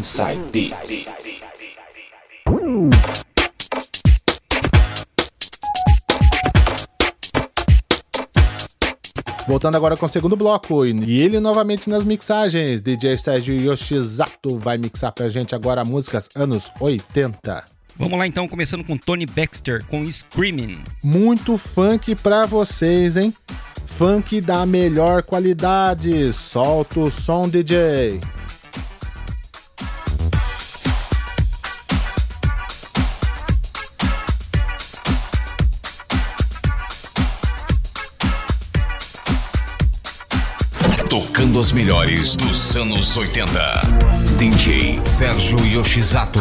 Inside Beats. Voltando agora com o segundo bloco, e ele novamente nas mixagens. DJ Sérgio Yoshizato vai mixar pra gente agora músicas anos 80. Vamos lá então, começando com Tony Baxter com Screaming. Muito funk pra vocês, hein? Funk da melhor qualidade. Solta o som, DJ. Tocando as melhores dos anos 80. DJ Sérgio Yoshizato.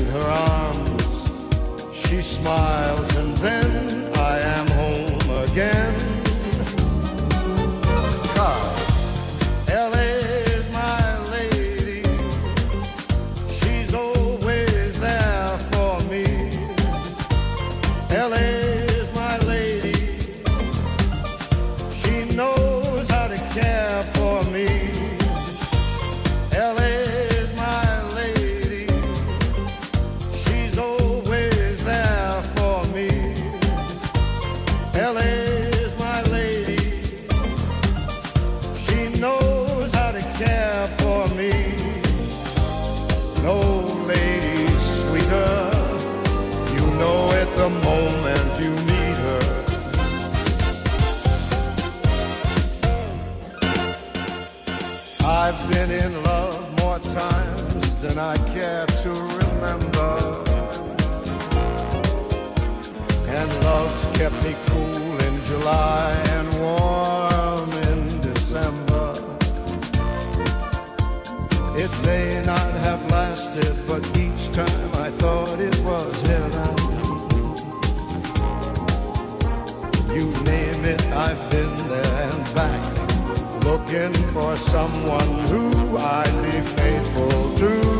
In her arms, she smiles and then LA's my lady. She knows how to care for me. No lady sweeter. You know the moment you meet her. I've been in love more times than I care to remember. And love's kept me July and warm in December. It may not have lasted, but each time I thought it was heaven. You name it, I've been there and back, looking for someone who I'd be faithful to.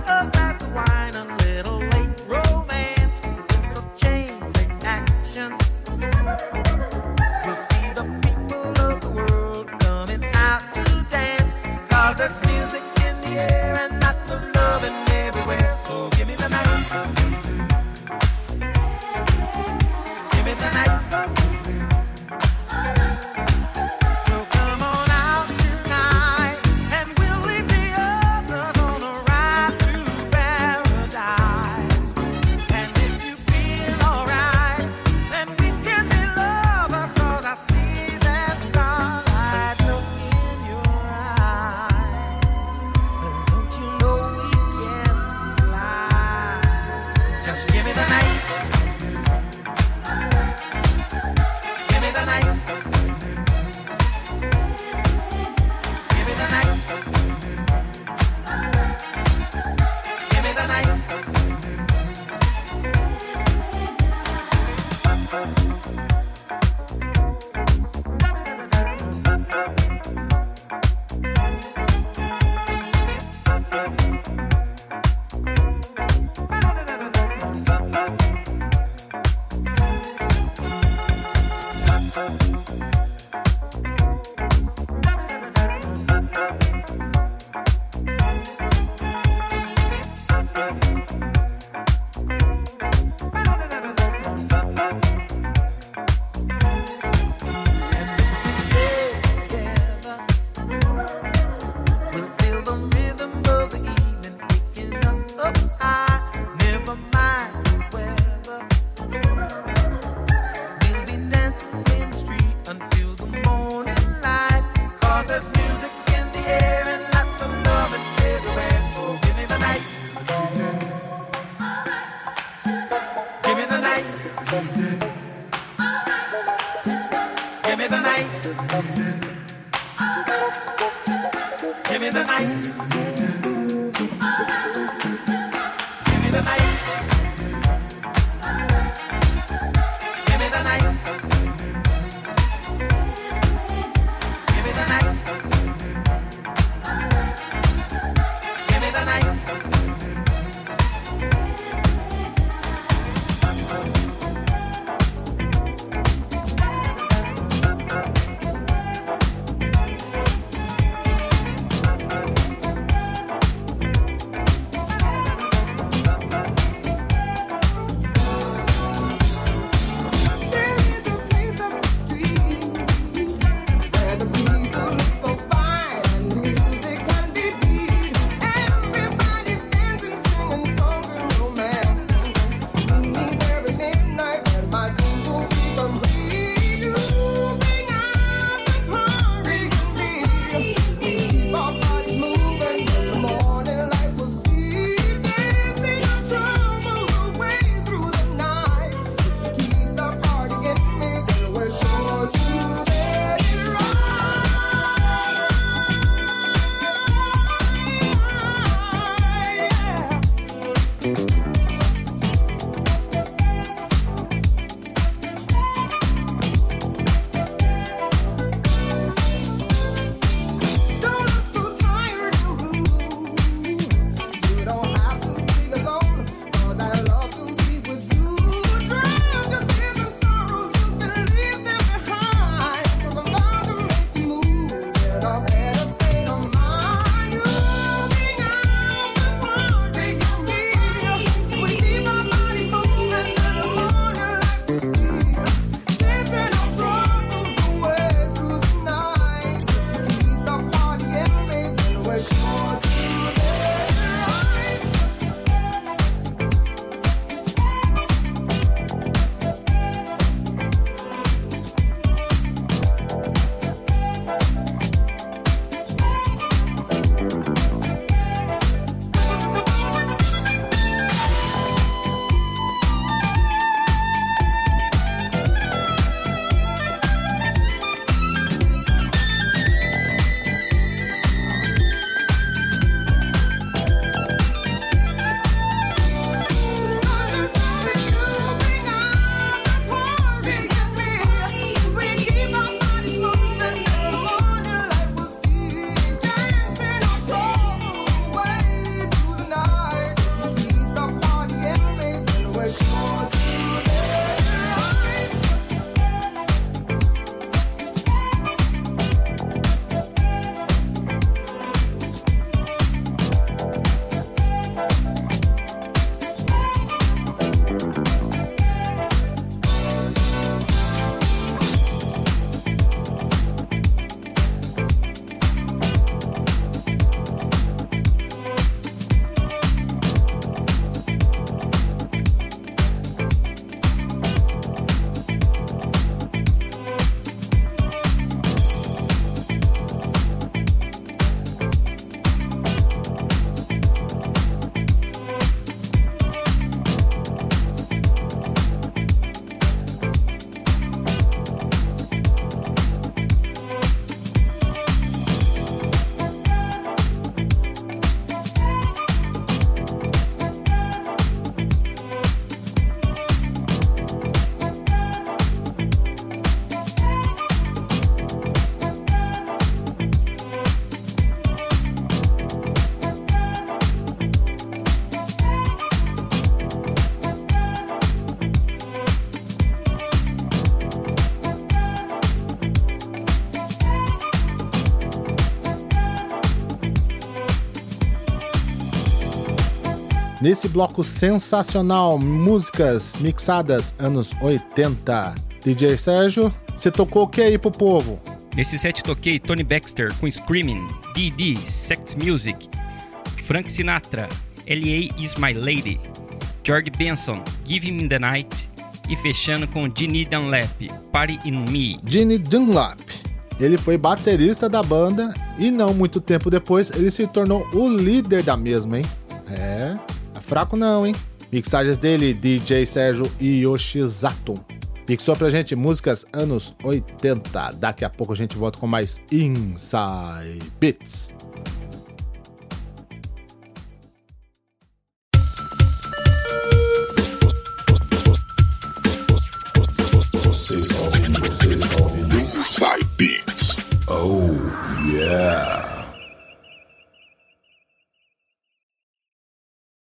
time. Oh. Nesse bloco sensacional, músicas mixadas anos 80. DJ Sérgio, você tocou o que aí pro povo? Nesse set toquei Tony Baxter com Screaming, D.D. Sex Music, Frank Sinatra, L.A. Is My Lady, George Benson, Give Me The Night e fechando com Ginny Dunlap, Party In Me. Ginny Dunlap. Ele foi baterista da banda e não muito tempo depois ele se tornou o líder da mesma, hein? É, Fraco não, hein? Mixagens dele, DJ Sérgio Yoshizato. Pixou pra gente músicas anos 80. Daqui a pouco a gente volta com mais Inside Beats. Inside Beats. Oh, yeah.